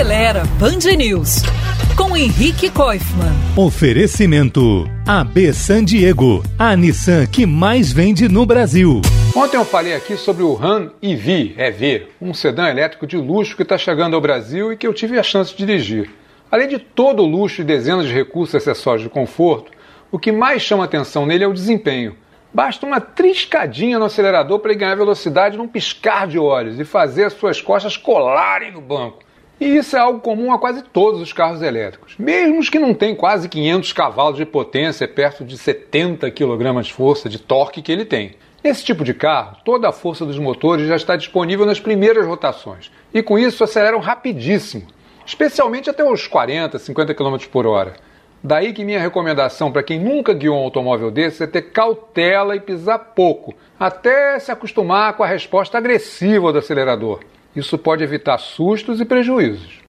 Acelera Band News com Henrique Koifman. Oferecimento AB San Diego, a Nissan que mais vende no Brasil. Ontem eu falei aqui sobre o Ram EV, EV, um sedã elétrico de luxo que está chegando ao Brasil e que eu tive a chance de dirigir. Além de todo o luxo e dezenas de recursos e acessórios de conforto, o que mais chama atenção nele é o desempenho. Basta uma triscadinha no acelerador para ele ganhar velocidade num piscar de olhos e fazer as suas costas colarem no banco. E isso é algo comum a quase todos os carros elétricos, mesmo os que não têm quase 500 cavalos de potência perto de 70 kg de força de torque que ele tem. Nesse tipo de carro, toda a força dos motores já está disponível nas primeiras rotações e com isso aceleram rapidíssimo, especialmente até os 40, 50 km por hora. Daí que minha recomendação para quem nunca guiou um automóvel desse é ter cautela e pisar pouco, até se acostumar com a resposta agressiva do acelerador. Isso pode evitar sustos e prejuízos.